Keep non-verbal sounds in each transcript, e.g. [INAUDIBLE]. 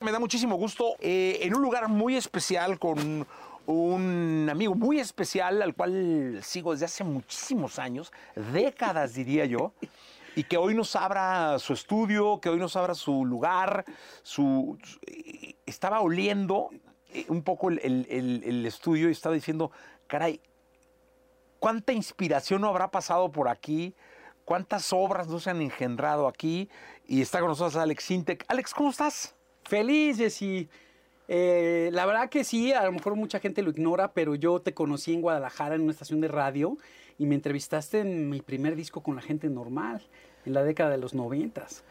Me da muchísimo gusto eh, en un lugar muy especial con un amigo muy especial al cual sigo desde hace muchísimos años, décadas diría yo, y que hoy nos abra su estudio, que hoy nos abra su lugar, su, eh, estaba oliendo eh, un poco el, el- estudio y estaba diciendo, caray, cuánta inspiración no habrá pasado por aquí, cuántas obras no se han engendrado aquí, y está con nosotros Alex Sintek. Alex, ¿cómo estás? Feliz, Jessy. Eh, la verdad que sí, a lo mejor mucha gente lo ignora, pero yo te conocí en Guadalajara en una estación de radio y me entrevistaste en mi primer disco con la gente normal, en la década de los noventas.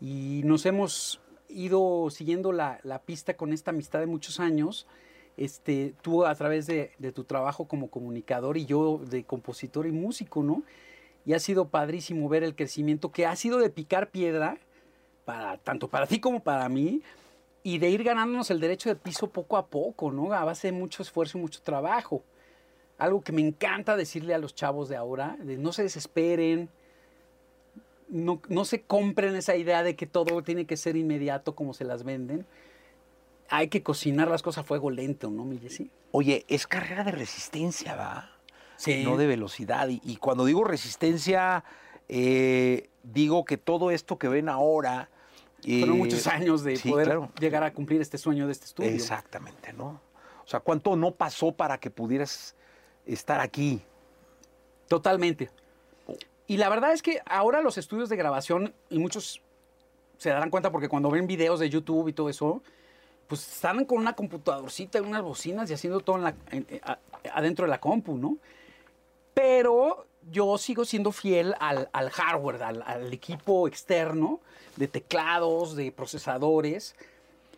Y nos hemos ido siguiendo la, la pista con esta amistad de muchos años. Este, tú a través de, de tu trabajo como comunicador y yo de compositor y músico, ¿no? Y ha sido padrísimo ver el crecimiento que ha sido de picar piedra, para, tanto para ti como para mí, y de ir ganándonos el derecho de piso poco a poco, ¿no? A base de mucho esfuerzo y mucho trabajo. Algo que me encanta decirle a los chavos de ahora, de no se desesperen, no, no se compren esa idea de que todo tiene que ser inmediato como se las venden. Hay que cocinar las cosas a fuego lento, ¿no, mi Jessy? Oye, es carrera de resistencia, ¿va? Sí. No de velocidad. Y, y cuando digo resistencia, eh, digo que todo esto que ven ahora... eh, Fueron muchos años de sí, poder claro. llegar a cumplir este sueño de este estudio. Exactamente, ¿no? O sea, ¿cuánto no pasó para que pudieras estar aquí? Totalmente. Y la verdad es que ahora los estudios de grabación, y muchos se darán cuenta porque cuando ven videos de YouTube y todo eso, pues están con una computadorcita y unas bocinas y haciendo todo en la- en- eh, adentro de la compu, ¿no? Pero yo sigo siendo fiel al, al hardware, al, al equipo externo de teclados, de procesadores.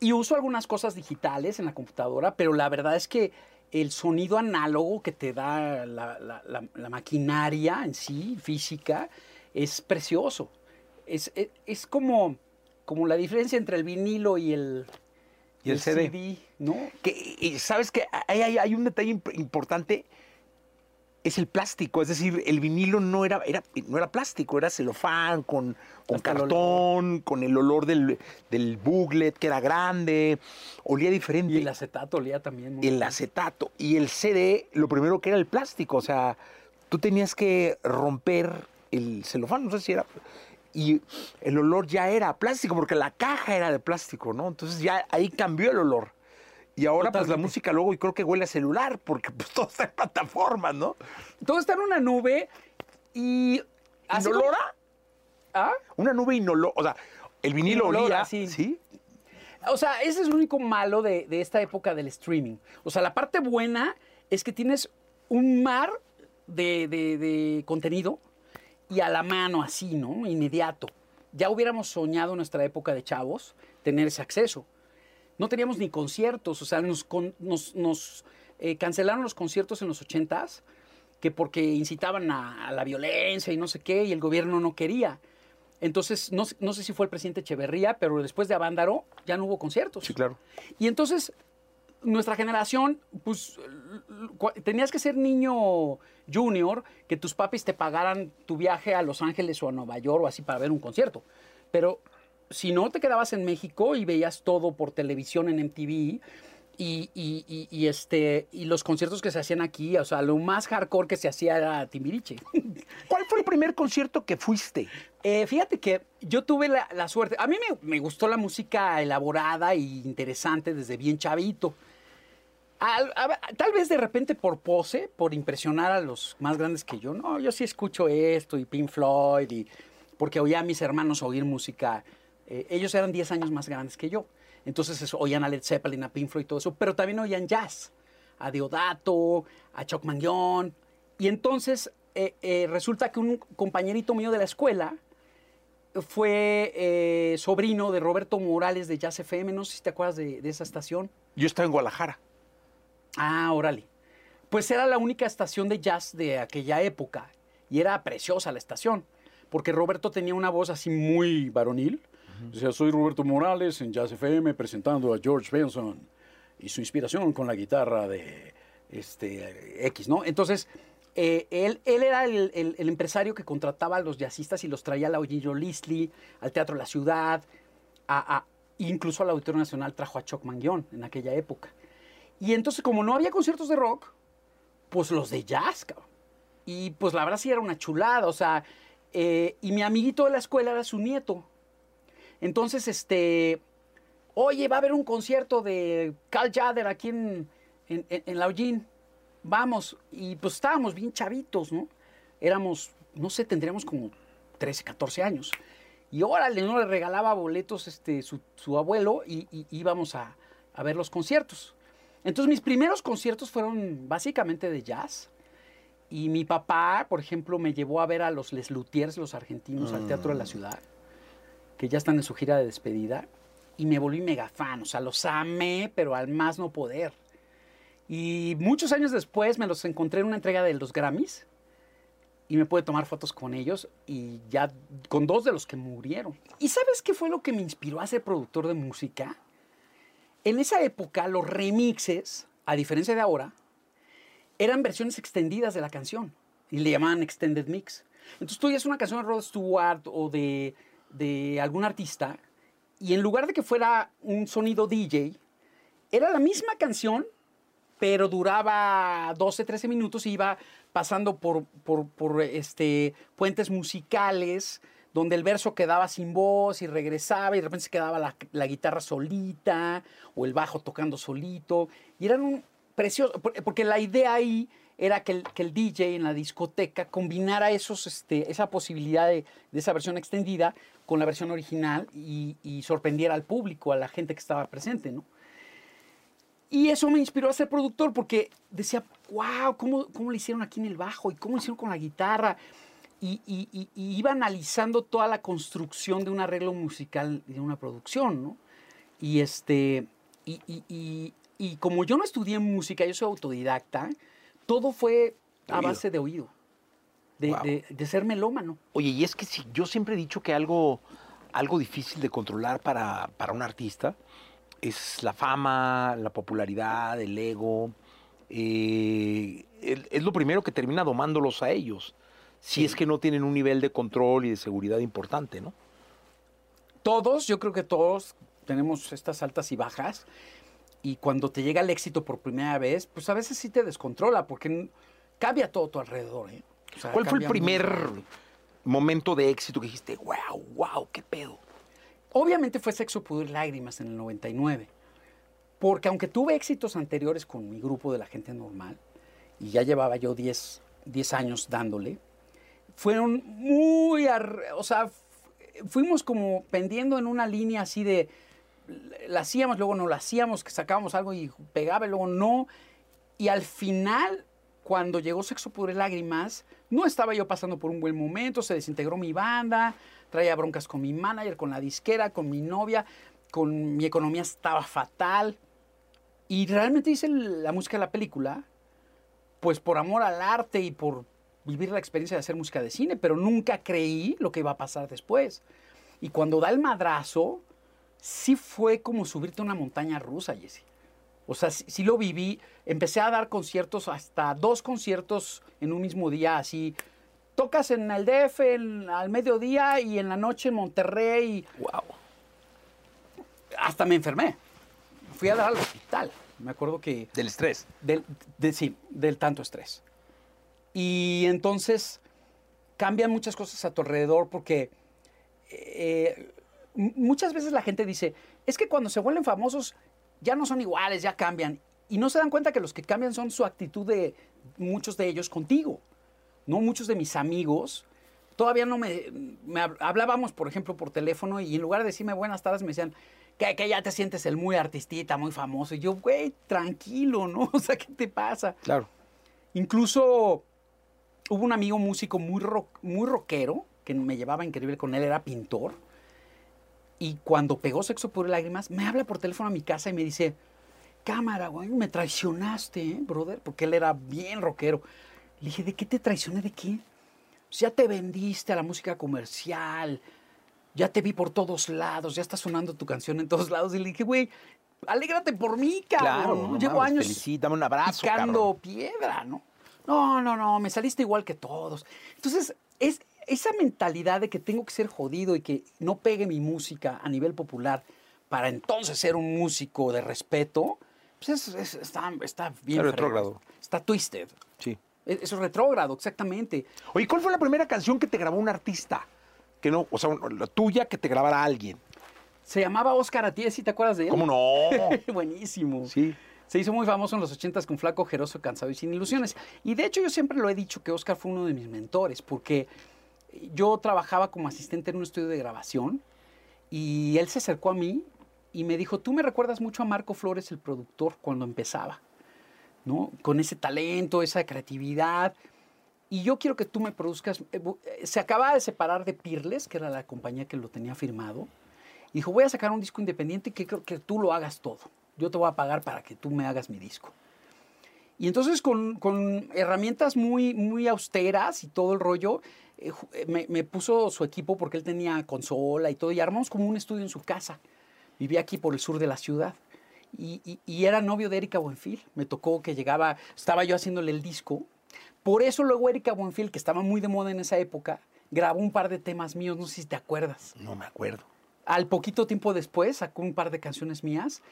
Y uso algunas cosas digitales en la computadora, pero la verdad es que el sonido análogo que te da la, la- la- la maquinaria en sí, física, es precioso. Es, es- es como, como la diferencia entre el vinilo y el, Y el CD. ¿no? Que, y sabes que hay, hay- hay un detalle imp- importante, es el plástico, es decir, el vinilo no era, era, no era plástico, era celofán, con, con Hasta el cartón, con el olor del, del booklet, que era grande, olía diferente. Y el acetato olía también. muy el bien. acetato y el CD, lo primero que era el plástico, o sea, tú tenías que romper el celofán, no sé si era, y el olor ya era plástico, porque la caja era de plástico, ¿no? Entonces ya ahí cambió el olor. Y ahora pues la música luego y creo que huele a celular, porque pues todo está en plataformas, ¿no? Todo está en una nube y... así como- ¿Inolora? ¿Ah? Una nube inolora, o sea, el vinilo Inolora, olía, sí. ¿sí? O sea, ese es lo único malo de, de esta época del streaming. O sea, la parte buena es que tienes un mar de, de- de contenido y a la mano, así, ¿no? Inmediato. Ya hubiéramos soñado en nuestra época de chavos tener ese acceso. No teníamos ni conciertos, o sea, nos, con- nos, nos, eh, cancelaron los conciertos en los ochentas que porque incitaban a, a la violencia y no sé qué, y el gobierno no quería. Entonces, no, sé- no sé si fue el presidente Echeverría, pero después de Avándaro ya no hubo conciertos. Sí, claro. Y entonces, nuestra generación, pues, tenías que ser niño junior, que tus papis te pagaran tu viaje a Los Ángeles o a Nueva York o así para ver un concierto. Pero si no, te quedabas en México y veías todo por televisión en MTV. Y, y- y- y, este, y los conciertos que se hacían aquí, o sea, lo más hardcore que se hacía era Timbiriche. [LAUGHS] ¿Cuál fue el primer concierto que fuiste? Eh, fíjate que yo tuve la, la suerte. A mí me, me gustó la música elaborada e interesante desde bien chavito. Al- a- tal vez de repente por pose, por impresionar a los más grandes que yo. No, yo sí escucho esto y Pink Floyd y porque oía a mis hermanos oír música. Eh, ellos eran 10 años más grandes que yo. Entonces eso, oían a Led Zeppelin, a Pink Floyd y todo eso, pero también oían jazz. A Deodato, a Chuck Mangione. Y entonces eh, eh, resulta que un compañerito mío de la escuela fue eh, sobrino de Roberto Morales de Jazz FM. No sé si te acuerdas de, de esa estación. Yo estaba en Guadalajara. Ah, órale. Pues era la única estación de jazz de aquella época. Y era preciosa la estación. Porque Roberto tenía una voz así muy varonil. Decía, soy Roberto Morales en Jazz FM presentando a George Benson y su inspiración con la guitarra de este, X, ¿no? Entonces, eh, él, él era el, empresario que contrataba a los jazzistas y los traía al Audillo Listley, al Teatro La Ciudad, a, a- Incluso al Auditorio Nacional trajo a Chuck Mangione en aquella época. Y entonces, como no había conciertos de rock, pues los de jazz, cabrón. Y pues la verdad sí era una chulada, o sea, eh, y mi amiguito de la escuela era su nieto. Entonces, este, oye, va a haber un concierto de Carl Jader aquí en, en, en, en Laugin. Vamos, y pues estábamos bien chavitos, ¿no? Éramos, no sé, tendríamos como 13, 14 años. Y órale, no le regalaba boletos este, su, su abuelo y, y íbamos a, a ver los conciertos. Entonces mis primeros conciertos fueron básicamente de jazz. Y mi papá, por ejemplo, me llevó a ver a los Les Luthiers, los argentinos, al Teatro de la Ciudad, que ya están en su gira de despedida. Y me volví mega fan, o sea, los amé, pero al más no poder. Y muchos años después me los encontré en una entrega de los Grammys y me pude tomar fotos con ellos y ya con dos de los que murieron. ¿Y sabes qué fue lo que me inspiró a ser productor de música? En esa época los remixes, a diferencia de ahora, eran versiones extendidas de la canción y le llamaban extended mix. Entonces tú oías una canción de Rod Stewart o de, de algún artista y en lugar de que fuera un sonido DJ, era la misma canción, pero duraba 12, 13 minutos y iba pasando por, por, este, puentes musicales, donde el verso quedaba sin voz y regresaba y de repente se quedaba la, la guitarra solita o el bajo tocando solito. Y eran un precioso, porque la idea ahí era que el, que el DJ en la discoteca combinara esos, este, esa posibilidad de, de, esa versión extendida con la versión original y, y, sorprendiera al público, a la gente que estaba presente, ¿no? Y eso me inspiró a ser productor porque decía, wow, ¿cómo, cómo le hicieron aquí en el bajo? ¿Y cómo lo hicieron con la guitarra? Y, y, iba analizando toda la construcción de un arreglo musical de una producción, ¿no? Y este, y, como yo no estudié música, yo soy autodidacta, todo fue a base de oído, de, wow. de, de, ser melómano. Oye, y es que si, yo siempre he dicho que algo, algo difícil de controlar para, para un artista es la fama, la popularidad, el ego. Eh, es lo primero que termina domándolos a ellos si sí. es que no tienen un nivel de control y de seguridad importante, ¿no? Todos, yo creo que todos tenemos estas altas y bajas. Y cuando te llega el éxito por primera vez, pues a veces sí te descontrola, porque cambia todo tu alrededor. ¿eh? O sea, ¿Cuál fue el primer momento de éxito que dijiste, wow, wow, qué pedo? Obviamente fue Sexo, Pudor y Lágrimas en el 99. Porque aunque tuve éxitos anteriores con mi grupo de la gente normal, y ya llevaba yo 10, 10 años dándole, fueron muy, o sea, fuimos como pendiendo en una línea así de, la hacíamos, luego no la hacíamos, que sacábamos algo y pegaba, luego no. Y al final, cuando llegó Sexo, Pudor y Lágrimas, no estaba yo pasando por un buen momento, se desintegró mi banda, traía broncas con mi manager, con la disquera, con mi novia, con mi economía estaba fatal. Y realmente hice la música de la película, pues por amor al arte y por vivir la experiencia de hacer música de cine, pero nunca creí lo que iba a pasar después. Y cuando da el madrazo, sí fue como subirte a una montaña rusa, Jesse. O sea, sí, sí, lo viví. Empecé a dar conciertos, hasta dos conciertos en un mismo día, así. Tocas en el DF en, al mediodía y en la noche en Monterrey. ¡Wow! Hasta me enfermé. Fui a dar al hospital. Me acuerdo que... ¿Del estrés? Del, de, sí, del tanto estrés. Y entonces cambian muchas cosas a tu alrededor porque eh, muchas veces la gente dice, es que cuando se vuelven famosos ya no son iguales, ya cambian. Y no se dan cuenta que los que cambian son su actitud de muchos de ellos contigo. No muchos de mis amigos todavía no me, me hablábamos, por ejemplo, por teléfono y en lugar de decirme buenas tardes me decían que, que ya te sientes el muy artistita, muy famoso. Y yo, güey, tranquilo, ¿no? [LAUGHS] O sea, ¿qué te pasa? Claro. Incluso hubo un amigo músico muy, rock, muy rockero que me llevaba increíble con él, era pintor. Y cuando pegó Sexo por Lágrimas, me habla por teléfono a mi casa y me dice, cámara, güey, me traicionaste, ¿eh, brother, porque él era bien rockero. Le dije, ¿de qué te traicioné? ¿De qué? Pues ya te vendiste a la música comercial, ya te vi por todos lados, ya está sonando tu canción en todos lados. Y le dije, güey, alégrate por mí, cabrón. Claro, ¿no? no Llevo mames, años felicítame un abrazo, picando cabrón. piedra, ¿no? No, no, no, me saliste igual que todos. Entonces, es esa mentalidad de que tengo que ser jodido y que no pegue mi música a nivel popular para entonces ser un músico de respeto, pues es- es- está, está bien. Está retrógrado. Está twisted. Sí. Es, es retrógrado, exactamente. Oye, ¿cuál fue la primera canción que te grabó un artista? Que no, o sea, la tuya que te grabara alguien. Se llamaba Oscar Atié, ¿sí te acuerdas de él? ¿Cómo no? [LAUGHS] Buenísimo. Sí. Se hizo muy famoso en los ochentas con Flaco, Jeroso, Cansado y Sin Ilusiones. Y de hecho yo siempre lo he dicho que Oscar fue uno de mis mentores, porque yo trabajaba como asistente en un estudio de grabación y él se acercó a mí y me dijo, tú me recuerdas mucho a Marco Flores, el productor, cuando empezaba, ¿no? Con ese talento, esa creatividad. Y yo quiero que tú me produzcas. eh, eh, Se acababa de separar de Pirles, que era la compañía que lo tenía firmado. Y dijo, voy a sacar un disco independiente que creo que tú lo hagas todo. Yo te voy a pagar para que tú me hagas mi disco. Y entonces con, con herramientas muy, muy austeras y todo el rollo, eh, eh, me, me puso su equipo porque él tenía consola y todo, y armamos como un estudio en su casa. Vivía aquí por el sur de la ciudad. Y, y- y era novio de Erika Buenfil. Me tocó que llegaba, estaba yo haciéndole el disco. Por eso luego Erika Buenfil, que estaba muy de moda en esa época, grabó un par de temas míos, no sé si te acuerdas. No me acuerdo. Al poquito tiempo después sacó un par de canciones mías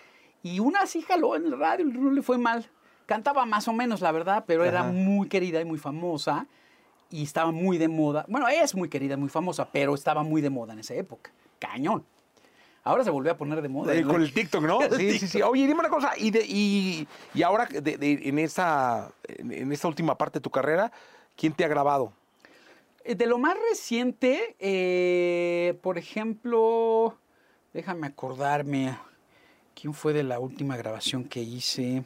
y una sí jaló en el radio, no le fue mal. Cantaba más o menos, la verdad, pero era muy querida y muy famosa y estaba muy de moda. Bueno, es muy querida y muy famosa, pero estaba muy de moda en esa época. Cañón. Ahora se volvió a poner de moda. Eh, ¿no? con el TikTok, ¿no? [LAUGHS] El Sí, sí, sí. Oye, dime una cosa. Y, de- y, y ahora, de- de- en, esta, en, en esta última parte de tu carrera, ¿quién te ha grabado? Eh, De lo más reciente, eh, por ejemplo, déjame acordarme, ¿quién fue de la última grabación que hice?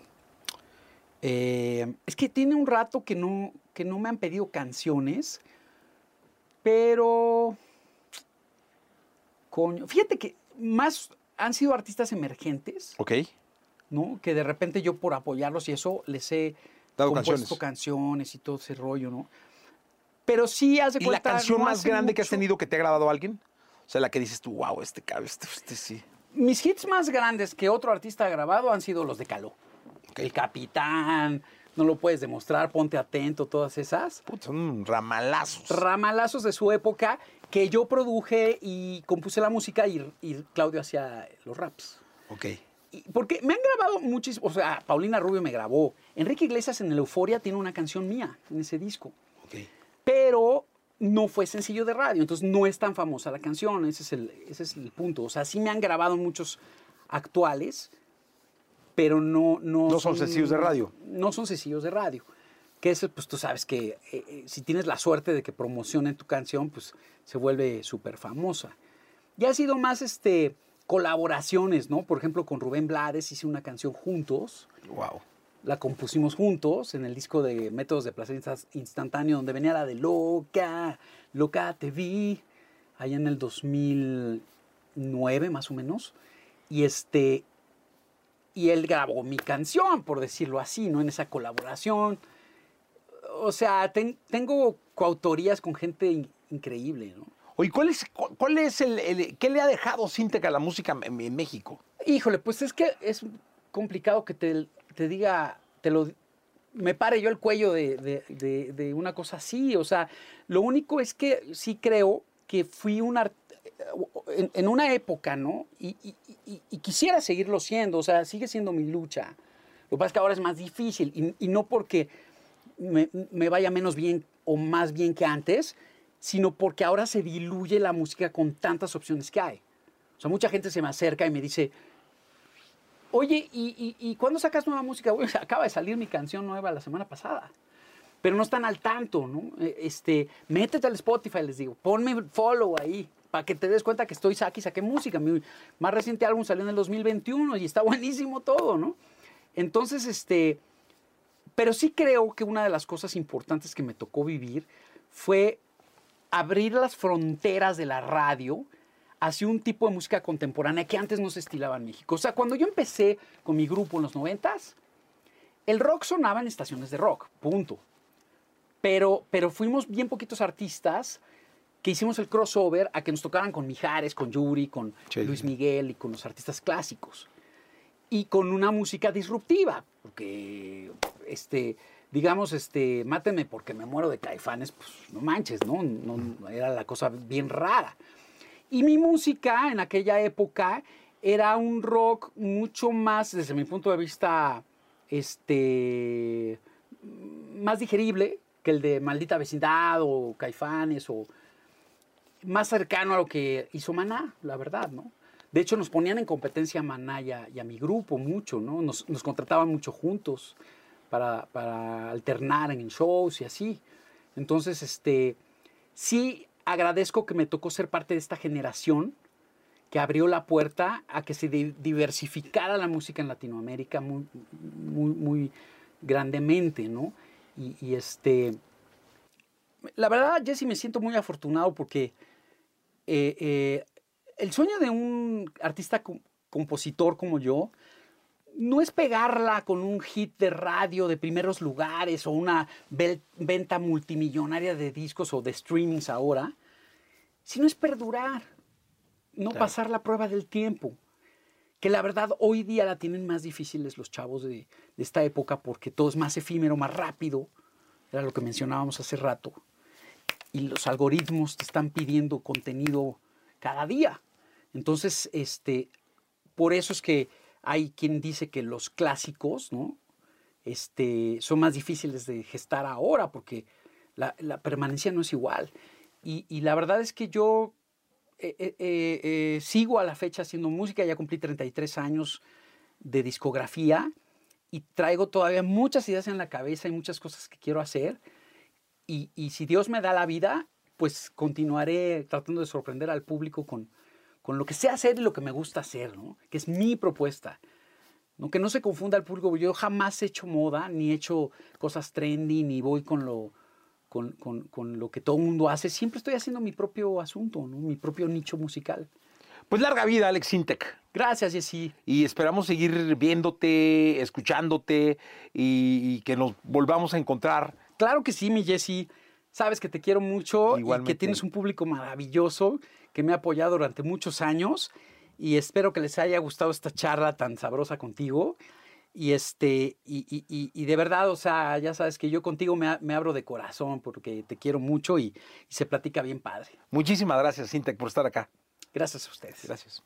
Eh, es que tiene un rato que no, que no me han pedido canciones, pero... Coño, fíjate que más han sido artistas emergentes, Ok. ¿no? Que de repente yo por apoyarlos y eso les he Dado compuesto canciones. canciones y todo ese rollo, ¿no? Pero sí, haz de ¿Y la cuenta, canción no más hace grande que has tenido que te ha grabado alguien? O sea, la que dices tú, wow, este este, este sí. Mis hits más grandes que otro artista ha grabado han sido los de Caló. El Capitán, no lo puedes demostrar, ponte atento, todas esas. Puta, son ramalazos. Ramalazos de su época que yo produje y compuse la música y, y Claudio hacía los raps. ok. Y- porque me han grabado muchísimo, o sea, Paulina Rubio me grabó. Enrique Iglesias en el Euforia tiene una canción mía en ese disco. Ok. pero no fue sencillo de radio, entonces no es tan famosa la canción, ese es el, ese es el punto. O sea, sí me han grabado muchos actuales, pero no... No, No son sencillos de radio. No son sencillos de radio. Que eso, pues tú sabes que eh, eh, si tienes la suerte de que promocionen tu canción, pues se vuelve súper famosa. Ya ha sido más este, colaboraciones, ¿no? Por ejemplo, con Rubén Blades hice una canción juntos Wow. la compusimos juntos en el disco de Métodos de Placer Instantáneo, donde venía la de Loca, Loca te vi, allá en el 2009 más o menos. Y este, y él grabó mi canción, por decirlo así, ¿no? En esa colaboración. O sea, ten- tengo coautorías con gente in- increíble, ¿no? Oye, ¿cuál es, cu- cuál es el, el- qué le ha dejado Sinteca a la música en, en México? Híjole, pues es que es complicado que te, te diga, te lo me pare yo el cuello de, de- de- de una cosa así. O sea, lo único es que sí creo que fui un art- en, en una época, ¿no? Y, y- y- y quisiera seguirlo siendo, o sea, sigue siendo mi lucha. Lo que pasa es que ahora es más difícil y, no porque me, me vaya menos bien o más bien que antes, sino porque ahora se diluye la música con tantas opciones que hay. O sea, mucha gente se me acerca y me dice, oye, ¿y, y, y cuándo sacas nueva música? Bueno, [LAUGHS] acaba de salir mi canción nueva la semana pasada. Pero no están al tanto, ¿no? Eh, Este, métete al Spotify, les digo, ponme follow ahí, para que te des cuenta que estoy aquí, saqué música. Mi más reciente álbum salió en el 2021 y está buenísimo todo, ¿no? Entonces, este, pero sí creo que una de las cosas importantes que me tocó vivir fue abrir las fronteras de la radio hacia un tipo de música contemporánea que antes no se estilaba en México. O sea, cuando yo empecé con mi grupo en los noventas, el rock sonaba en estaciones de rock, punto. Pero, pero fuimos bien poquitos artistas que hicimos el crossover a que nos tocaran con Mijares, con Yuri, con Sí. Luis Miguel y con los artistas clásicos. Y con una música disruptiva, porque, este, digamos, este, mátenme porque me muero de caifanes, pues no manches, ¿no? no era la cosa bien rara. Y mi música en aquella época era un rock mucho más, desde mi punto de vista, este, más digerible que el de Maldita Vecindad o Caifanes o más cercano a lo que hizo Maná, la verdad, ¿no? De hecho, nos ponían en competencia a Maná y a, mi grupo mucho, ¿no? Nos, contrataban mucho juntos para, para, alternar en shows y así. Entonces, este, sí agradezco que me tocó ser parte de esta generación que abrió la puerta a que se diversificara la música en Latinoamérica muy, muy, muy grandemente, ¿no? Y, y, este, la verdad, Jesse, me siento muy afortunado porque eh, eh, el sueño de un artista compositor como yo no es pegarla con un hit de radio de primeros lugares o una venta multimillonaria de discos o de streamings ahora, sino es perdurar no claro. pasar la prueba del tiempo. Que la verdad hoy día la tienen más difíciles los chavos de, de, esta época porque todo es más efímero, más rápido. Era lo que mencionábamos hace rato. Y los algoritmos te están pidiendo contenido cada día. Entonces, este, por eso es que hay quien dice que los clásicos, ¿no? Este, son más difíciles de gestar ahora porque la, permanencia no es igual. Y, y, la verdad es que yo eh, eh, eh, sigo a la fecha haciendo música, ya cumplí 33 años de discografía y traigo todavía muchas ideas en la cabeza y muchas cosas que quiero hacer. Y, y, si Dios me da la vida, pues continuaré tratando de sorprender al público con, con lo que sé hacer y lo que me gusta hacer, ¿no? que es mi propuesta. ¿no? Que no se confunda el público, yo jamás he hecho moda, ni he hecho cosas trendy, ni voy con lo, con, con, con, lo que todo el mundo hace. Siempre estoy haciendo mi propio asunto, ¿no? mi propio nicho musical. Pues larga vida, Alex Sintec. Gracias, Jessy. Y esperamos seguir viéndote, escuchándote y, y, que nos volvamos a encontrar. Claro que sí, mi Jessy. Sabes que te quiero mucho Igualmente. y que tienes un público maravilloso que me ha apoyado durante muchos años y espero que les haya gustado esta charla tan sabrosa contigo. Y, este, y, y, y, de verdad, o sea, ya sabes que yo contigo me, me abro de corazón porque te quiero mucho y, se platica bien padre. Muchísimas gracias, Sintec, por estar acá. Gracias a ustedes. Gracias.